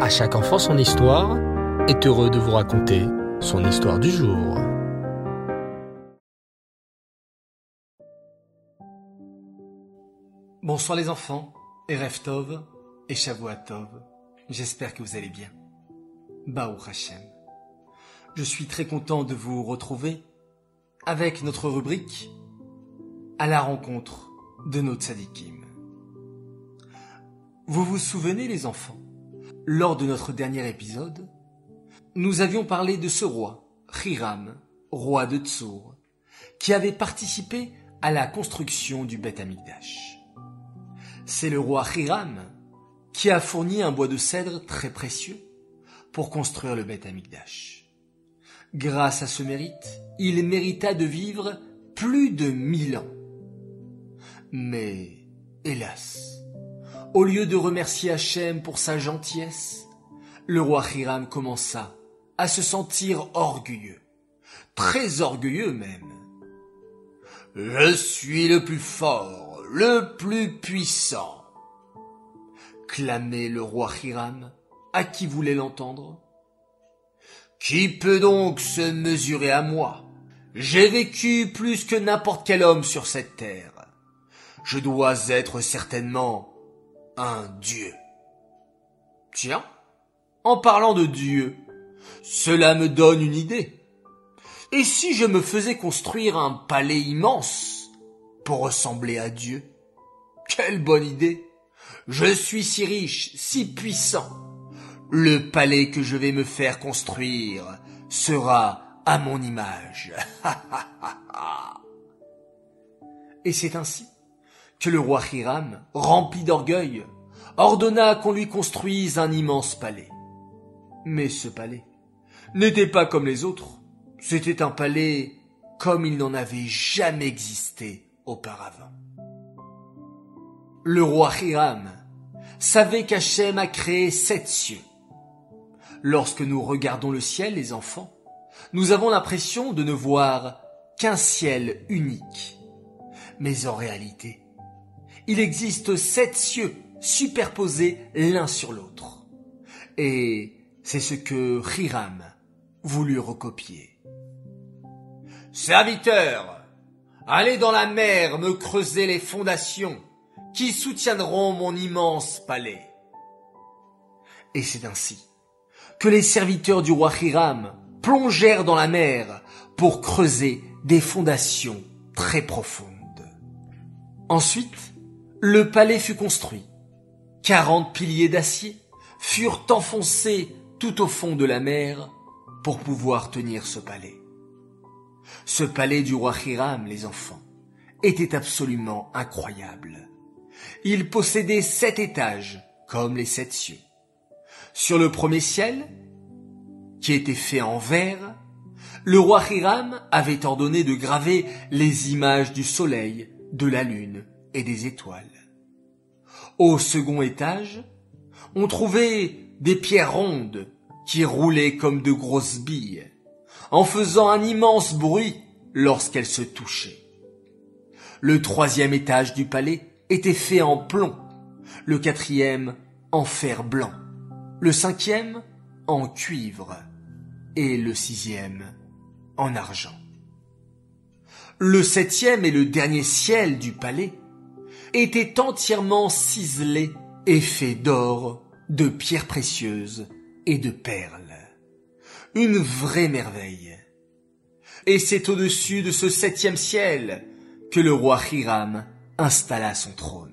À chaque enfant son histoire est heureux de vous raconter son histoire du jour. Bonsoir les enfants, Erev Tov et Shavuot J'espère que vous allez bien. Baou Hashem. Je suis très content de vous retrouver avec notre rubrique à la rencontre de nos tzadikim. Vous vous souvenez les enfants, lors de notre dernier épisode, nous avions parlé de ce roi, Hiram, roi de Tsour, qui avait participé à la construction du Beth Amikdash. C'est le roi Hiram qui a fourni un bois de cèdre très précieux pour construire le Beth Amikdash. Grâce à ce mérite, il mérita de vivre plus de mille ans. Mais, hélas, au lieu de remercier Hachem pour sa gentillesse, le roi Hiram commença à se sentir orgueilleux, très orgueilleux même. Je suis le plus fort, le plus puissant, clamait le roi Hiram, à qui voulait l'entendre. Qui peut donc se mesurer à moi? J'ai vécu plus que n'importe quel homme sur cette terre je dois être certainement un Dieu. Tiens, en parlant de Dieu, cela me donne une idée. Et si je me faisais construire un palais immense pour ressembler à Dieu? Quelle bonne idée Je suis si riche, si puissant. Le palais que je vais me faire construire sera à mon image. Et c'est ainsi que le roi Hiram, rempli d'orgueil, ordonna qu'on lui construise un immense palais. Mais ce palais n'était pas comme les autres. C'était un palais comme il n'en avait jamais existé auparavant. Le roi Hiram savait qu'Hachem a créé sept cieux. Lorsque nous regardons le ciel, les enfants, nous avons l'impression de ne voir qu'un ciel unique. Mais en réalité, il existe sept cieux superposés l'un sur l'autre. Et c'est ce que Hiram voulut recopier. Serviteur, allez dans la mer me creuser les fondations qui soutiendront mon immense palais. Et c'est ainsi que les serviteurs du roi Hiram plongèrent dans la mer pour creuser des fondations très profondes. Ensuite, le palais fut construit. Quarante piliers d'acier furent enfoncés tout au fond de la mer pour pouvoir tenir ce palais. Ce palais du roi Hiram, les enfants, était absolument incroyable. Il possédait sept étages, comme les sept cieux. Sur le premier ciel, qui était fait en verre, le roi Hiram avait ordonné de graver les images du soleil, de la lune et des étoiles. Au second étage, on trouvait des pierres rondes qui roulaient comme de grosses billes, en faisant un immense bruit lorsqu'elles se touchaient. Le troisième étage du palais était fait en plomb, le quatrième en fer blanc, le cinquième en cuivre et le sixième en argent. Le septième et le dernier ciel du palais était entièrement ciselé et fait d'or, de pierres précieuses et de perles. Une vraie merveille. Et c'est au-dessus de ce septième ciel que le roi Hiram installa son trône.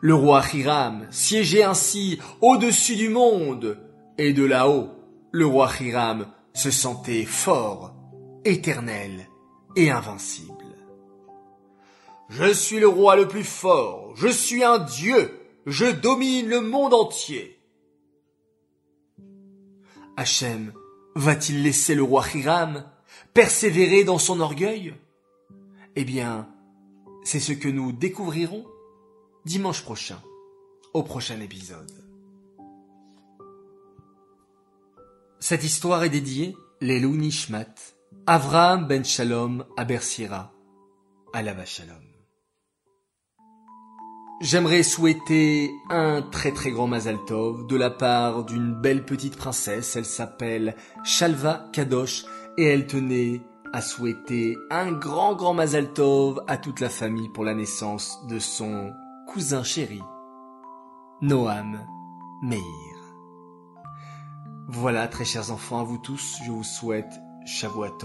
Le roi Hiram siégeait ainsi au-dessus du monde, et de là-haut, le roi Hiram se sentait fort, éternel et invincible. Je suis le roi le plus fort, je suis un dieu, je domine le monde entier. Hachem va-t-il laisser le roi Hiram persévérer dans son orgueil? Eh bien, c'est ce que nous découvrirons dimanche prochain, au prochain épisode. Cette histoire est dédiée l'Elou Nishmat, Avraham ben Shalom Abersira, Alava Shalom. J'aimerais souhaiter un très très grand Mazal Tov de la part d'une belle petite princesse. Elle s'appelle Shalva Kadosh et elle tenait à souhaiter un grand grand Mazal Tov à toute la famille pour la naissance de son cousin chéri, Noam Meir. Voilà, très chers enfants, à vous tous, je vous souhaite Shavuot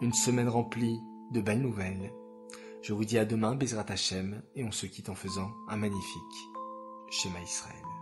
une semaine remplie de belles nouvelles je vous dis à demain, Bezrat Hashem, et on se quitte en faisant un magnifique schéma Israël.